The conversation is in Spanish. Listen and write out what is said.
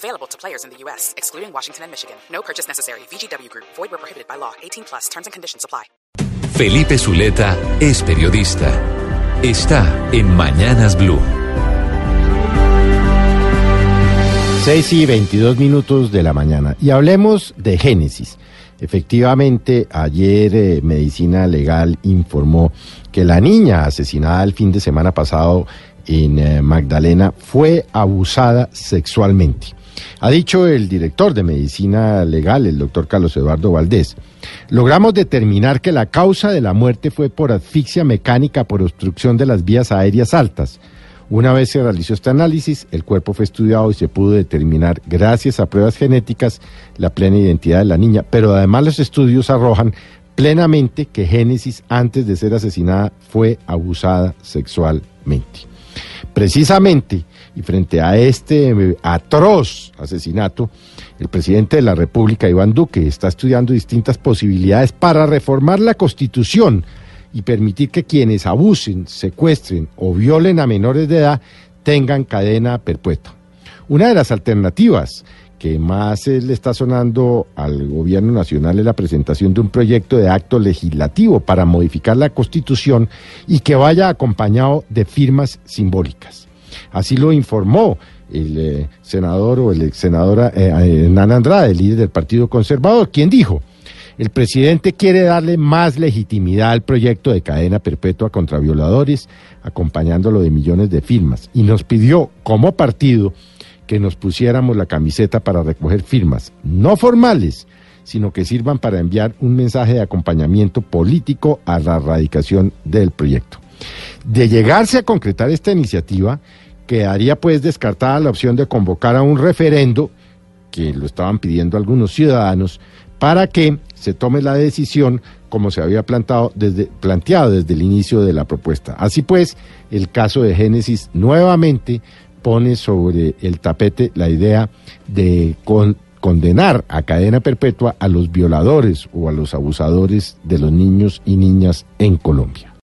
Available to players in the U.S., excluding Washington and Michigan. No purchase necessary. VGW Group. Void where prohibited by law. 18 plus. Terms and conditions apply. Felipe Zuleta es periodista. Está en Mañanas Blue. 6 y 22 minutos de la mañana. Y hablemos de Génesis. Efectivamente, ayer eh, Medicina Legal informó que la niña asesinada el fin de semana pasado en eh, Magdalena fue abusada sexualmente. Ha dicho el director de Medicina Legal, el doctor Carlos Eduardo Valdés, logramos determinar que la causa de la muerte fue por asfixia mecánica por obstrucción de las vías aéreas altas. Una vez se realizó este análisis, el cuerpo fue estudiado y se pudo determinar, gracias a pruebas genéticas, la plena identidad de la niña. Pero además los estudios arrojan plenamente que Génesis, antes de ser asesinada, fue abusada sexualmente. Precisamente, y frente a este eh, atroz asesinato, el presidente de la República, Iván Duque, está estudiando distintas posibilidades para reformar la Constitución y permitir que quienes abusen, secuestren o violen a menores de edad tengan cadena perpetua. Una de las alternativas que más le está sonando al gobierno nacional es la presentación de un proyecto de acto legislativo para modificar la constitución y que vaya acompañado de firmas simbólicas. Así lo informó el eh, senador o el ex senadora eh, Hernán Andrade, líder del Partido Conservador, quien dijo, el presidente quiere darle más legitimidad al proyecto de cadena perpetua contra violadores, acompañándolo de millones de firmas, y nos pidió como partido que nos pusiéramos la camiseta para recoger firmas, no formales, sino que sirvan para enviar un mensaje de acompañamiento político a la erradicación del proyecto. De llegarse a concretar esta iniciativa, quedaría pues descartada la opción de convocar a un referendo, que lo estaban pidiendo algunos ciudadanos, para que se tome la decisión como se había desde, planteado desde el inicio de la propuesta. Así pues, el caso de Génesis nuevamente pone sobre el tapete la idea de condenar a cadena perpetua a los violadores o a los abusadores de los niños y niñas en Colombia.